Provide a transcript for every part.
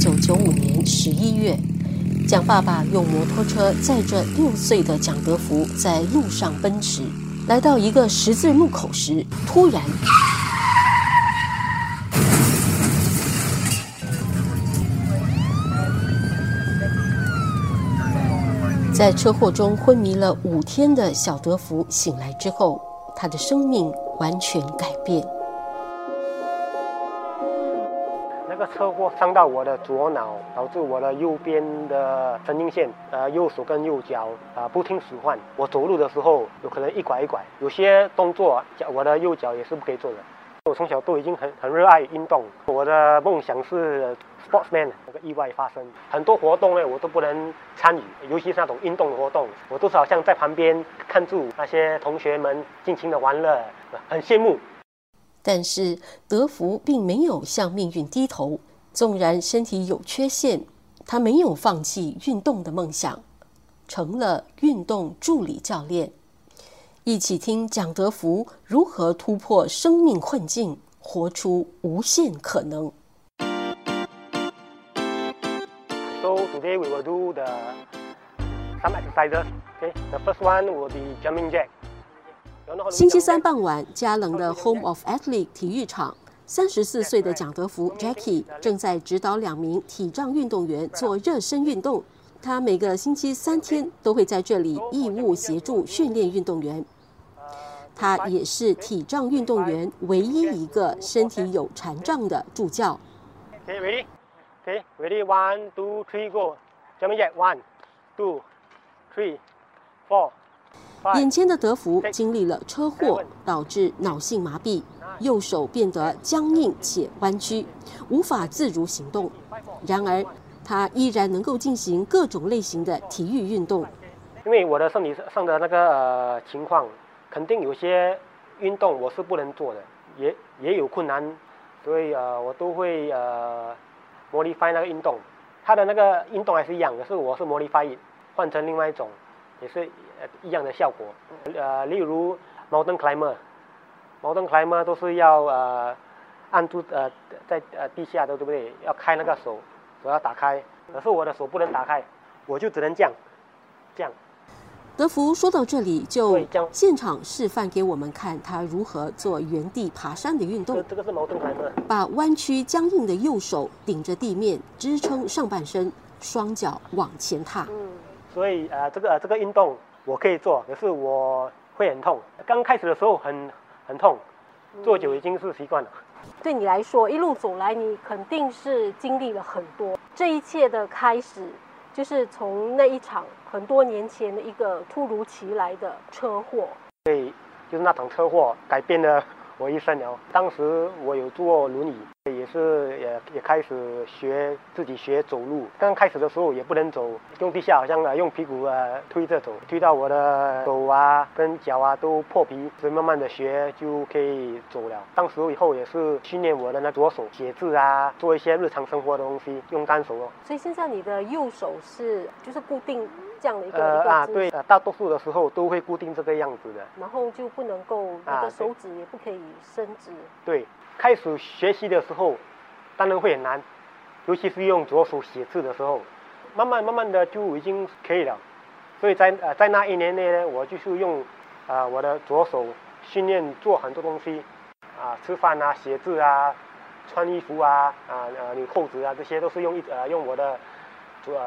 九九五年十一月，蒋爸爸用摩托车载着六岁的蒋德福在路上奔驰，来到一个十字路口时，突然。在车祸中昏迷了五天的小德福醒来之后，他的生命完全改变。车祸伤到我的左脑，导致我的右边的神经线，呃，右手跟右脚啊不听使唤。我走路的时候有可能一拐一拐，有些动作脚我的右脚也是不可以做的。我从小都已经很很热爱运动，我的梦想是 sportsman。那个意外发生，很多活动呢我都不能参与，尤其是那种运动的活动，我都是好像在旁边看住那些同学们尽情的玩乐，很羡慕。但是德福并没有向命运低头，纵然身体有缺陷，他没有放弃运动的梦想，成了运动助理教练。一起听蒋德福如何突破生命困境，活出无限可能。So today we will do the some exercises. Okay, the first one will be jumping jack. 星期三傍晚，加冷的 Home of Athlete 体育场，三十四岁的蒋德福 Jackie 正在指导两名体障运动员做热身运动。他每个星期三天都会在这里义务协助训练运动员。他也是体障运动员唯一一个身体有残障的助教。Okay, ready? Okay, ready? One, two, three, go. One, two, three, four. 眼前的德福经历了车祸，导致脑性麻痹，右手变得僵硬且弯曲，无法自如行动。然而，他依然能够进行各种类型的体育运动。因为我的身体上的那个呃情况，肯定有些运动我是不能做的，也也有困难，所以呃我都会呃 modify 那个运动。他的那个运动还是一样，可是我是 modify 换成另外一种，也是呃一样的效果。呃，例如 mountain climber，mountain climber 都是要呃按住呃在呃地下的对不对？要开那个手。手要打开，可是我的手不能打开，我就只能这样，这样。德福说到这里，就现场示范给我们看他如何做原地爬山的运动。这个是矛盾牌吗？把弯曲僵硬的右手顶着地面支撑上半身，双脚往前踏。嗯，所以呃，这个这个运动我可以做，可是我会很痛。刚开始的时候很很痛，做久已经是习惯了。对你来说，一路走来，你肯定是经历了很多。这一切的开始，就是从那一场很多年前的一个突如其来的车祸。对，就是那场车祸改变了。我一生了，当时我有坐轮椅，也是也也开始学自己学走路。刚开始的时候也不能走，用地下好像啊用屁股啊推着走，推到我的手啊跟脚啊都破皮，所以慢慢的学就可以走了。当时以后也是训练我的那左手写字啊，做一些日常生活的东西用单手哦。所以现在你的右手是就是固定。这样的一个呃啊对，大多数的时候都会固定这个样子的，然后就不能够那个手指也不可以伸直。对，开始学习的时候，当然会很难，尤其是用左手写字的时候，慢慢慢慢的就已经可以了。所以在呃在那一年内呢，我就是用啊我的左手训练做很多东西，啊吃饭啊写字啊穿衣服啊啊呃拧扣子啊这些都是用一呃用我的左。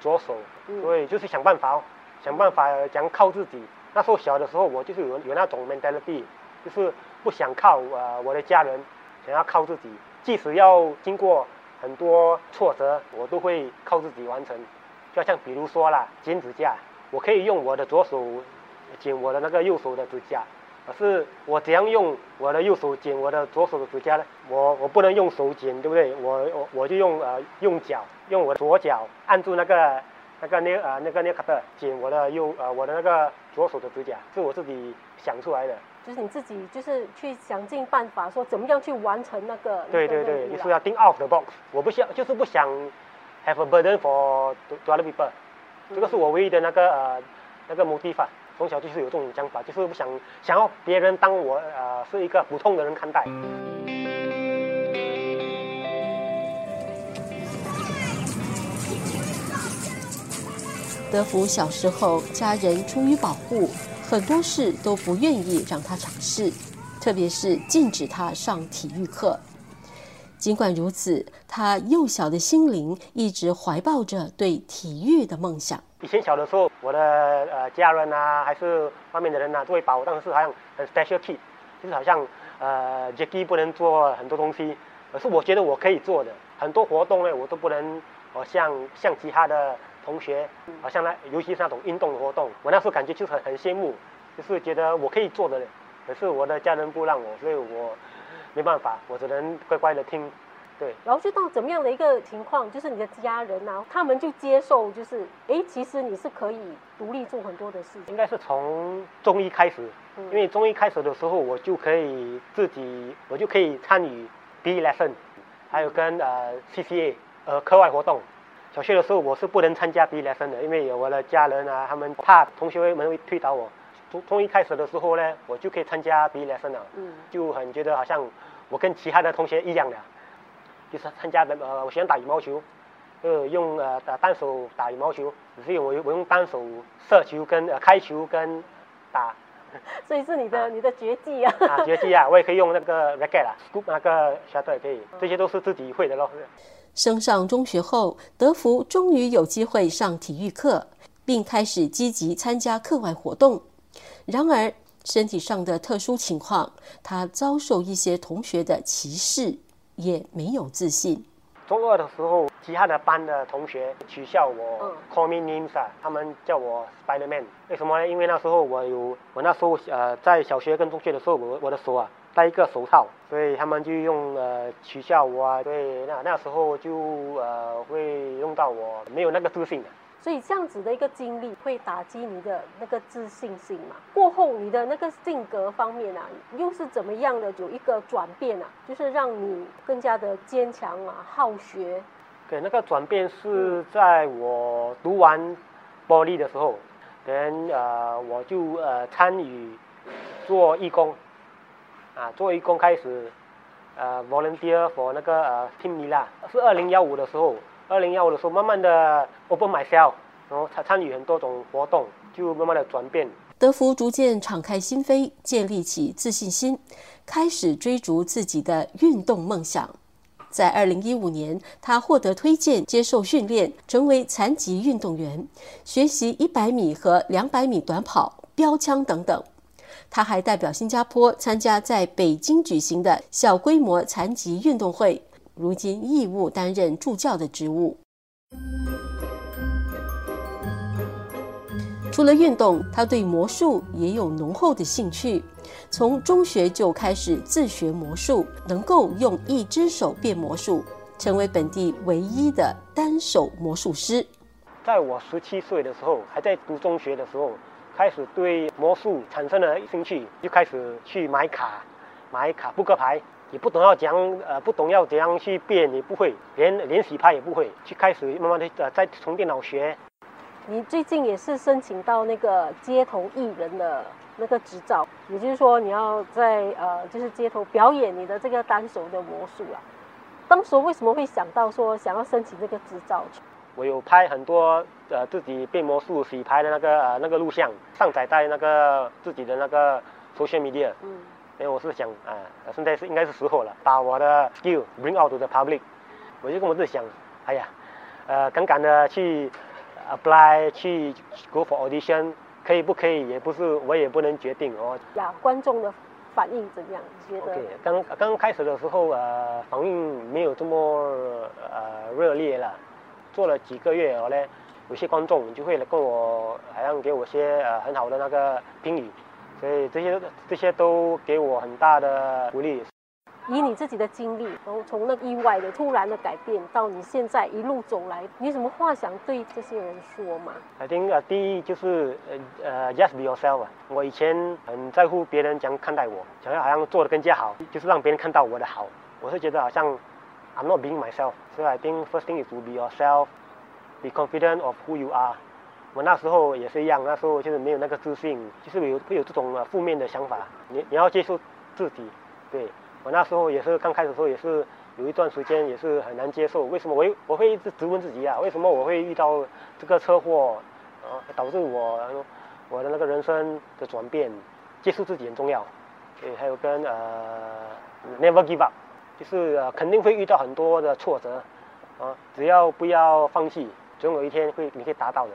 左手，所以就是想办法哦，想办法讲靠自己。那时候小的时候，我就是有有那种 mentality，就是不想靠呃我的家人，想要靠自己。即使要经过很多挫折，我都会靠自己完成。就像比如说啦，剪指甲，我可以用我的左手剪我的那个右手的指甲，可是我怎样用我的右手剪我的左手的指甲呢？我我不能用手剪，对不对？我我我就用呃用脚。用我的左脚按住那个那个那呃那个那个的剪我的右呃我的那个左手的指甲，是我自己想出来的。就是你自己，就是去想尽办法，说怎么样去完成那个。对对对，你说要盯 off the box，我不想，就是不想 have a burden for the other people。这个是我唯一的那个呃那个 motifa。从小就是有这种想法，就是不想想要别人当我呃是一个普通的人看待。德福小时候，家人出于保护。很多事都不愿意让他尝试，特别是禁止他上体育课。尽管如此，他幼小的心灵一直怀抱着对体育的梦想。以前小的时候，我的呃家人啊，还是外面的人呐，都会把我当成是好像很 special kid，就是好像呃 Jackie 不能做很多东西，可是我觉得我可以做的很多活动呢，我都不能，我像像其他的。同学，好像那，尤其是那种运动的活动，我那时候感觉就是很很羡慕，就是觉得我可以做的，可是我的家人不让我，所以我没办法，我只能乖乖的听。对，然后就到怎么样的一个情况，就是你的家人啊，他们就接受，就是哎，其实你是可以独立做很多的事情。应该是从中医开始，因为中医开始的时候，我就可以自己，我就可以参与 B lesson，还有跟呃 CCA 呃课外活动。小学的时候我是不能参加 B lesson 的，因为有我的家人啊，他们怕同学们会推倒我。从从一开始的时候呢，我就可以参加 B lesson 了，嗯，就很觉得好像我跟其他的同学一样的，就是参加的呃，我喜欢打羽毛球，呃，用呃打单手打羽毛球，所以我我用单手射球跟呃开球跟打，所以是你的你的绝技啊，啊 绝技啊，我也可以用那个 racket 啊，scoop 那个 shot 也可以，这些都是自己会的咯。升上中学后，德福终于有机会上体育课，并开始积极参加课外活动。然而，身体上的特殊情况，他遭受一些同学的歧视，也没有自信。中二的时候，其他的班的同学取笑我，call me names 啊，他们叫我 Spiderman。为什么呢？因为那时候我有，我那时候呃，在小学跟中学的时候，我我的手啊。戴一个手套，所以他们就用呃取笑我啊，对，那那时候就呃会用到我没有那个自信的。所以这样子的一个经历会打击你的那个自信心嘛？过后你的那个性格方面啊，又是怎么样的有一个转变啊？就是让你更加的坚强啊，好学。对，那个转变是在我读完玻璃的时候，等呃我就呃参与做义工。啊，作为工开始，呃，volunteer for 那个呃 team 尼拉，是二零幺五的时候，二零幺五的时候，慢慢的 open myself，然后参参与很多种活动，就慢慢的转变。德福逐渐敞开心扉，建立起自信心，开始追逐自己的运动梦想。在二零一五年，他获得推荐接受训练，成为残疾运动员，学习一百米和两百米短跑、标枪等等。他还代表新加坡参加在北京举行的小规模残疾运动会，如今义务担任助教的职务。除了运动，他对魔术也有浓厚的兴趣。从中学就开始自学魔术，能够用一只手变魔术，成为本地唯一的单手魔术师。在我十七岁的时候，还在读中学的时候。开始对魔术产生了兴趣，就开始去买卡，买卡扑克牌，也不懂要怎样，呃，不懂要怎样去变，也不会，连连洗牌也不会，去开始慢慢的呃，在从电脑学。你最近也是申请到那个街头艺人的那个执照，也就是说你要在呃，就是街头表演你的这个单手的魔术啊。当时为什么会想到说想要申请这个执照？我有拍很多呃自己变魔术洗牌的那个呃那个录像，上载在那个自己的那个 social media。嗯。因为我是想啊，现在是应该是时候了，把我的 skill bring out to the public。我就跟我自己想，哎呀，呃，敢敢的去 apply 去 go for audition，可以不可以也不是我也不能决定哦。呀，观众的反应怎样？觉得？刚刚开始的时候呃，反应没有这么呃热烈了。做了几个月后呢，有些观众就会来跟我，好像给我些呃很好的那个评语，所以这些这些都给我很大的鼓励。以你自己的经历，然后从那意外的突然的改变到你现在一路走来，你有什么话想对这些人说吗？I think 呃，第一就是呃呃，just be yourself 啊。我以前很在乎别人怎样看待我，想要好像做的更加好，就是让别人看到我的好。我是觉得好像。I'm not being myself, so I think first thing is to be yourself, be confident of who you are. 我那时候也是一样，那时候就是没有那个自信，就是有会有这种负面的想法。你你要接受自己，对我那时候也是刚开始的时候也是有一段时间也是很难接受。为什么我我会一直质问自己啊？为什么我会遇到这个车祸？啊，导致我我的那个人生的转变，接受自己很重要。对，还有跟呃，never give up，就是呃肯定会遇到很多的挫折，啊，只要不要放弃，总有一天会你可以达到的。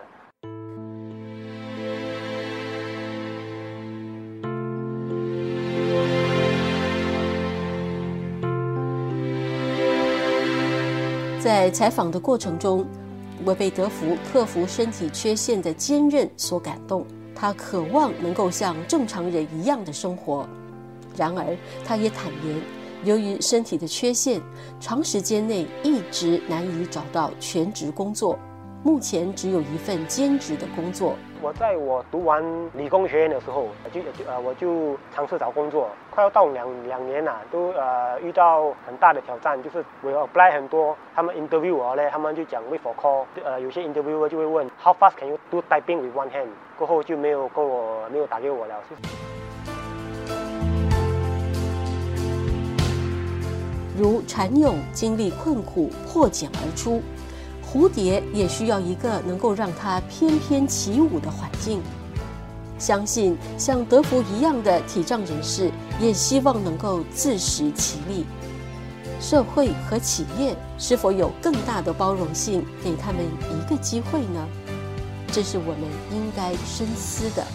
在采访的过程中，我被德福克服身体缺陷的坚韧所感动。他渴望能够像正常人一样的生活，然而他也坦言，由于身体的缺陷，长时间内一直难以找到全职工作。目前只有一份兼职的工作。我在我读完理工学院的时候，就就呃我就尝试找工作，快要到两两年了，都呃遇到很大的挑战，就是我要 apply 很多，他们 interview 我嘞，他们就讲 wait for call，呃有些 interviewer 就会问 how fast can you do typing with one hand，过后就没有跟我没有打给我了。如蚕蛹经历困苦破茧而出。蝴蝶也需要一个能够让它翩翩起舞的环境。相信像德福一样的体障人士，也希望能够自食其力。社会和企业是否有更大的包容性，给他们一个机会呢？这是我们应该深思的。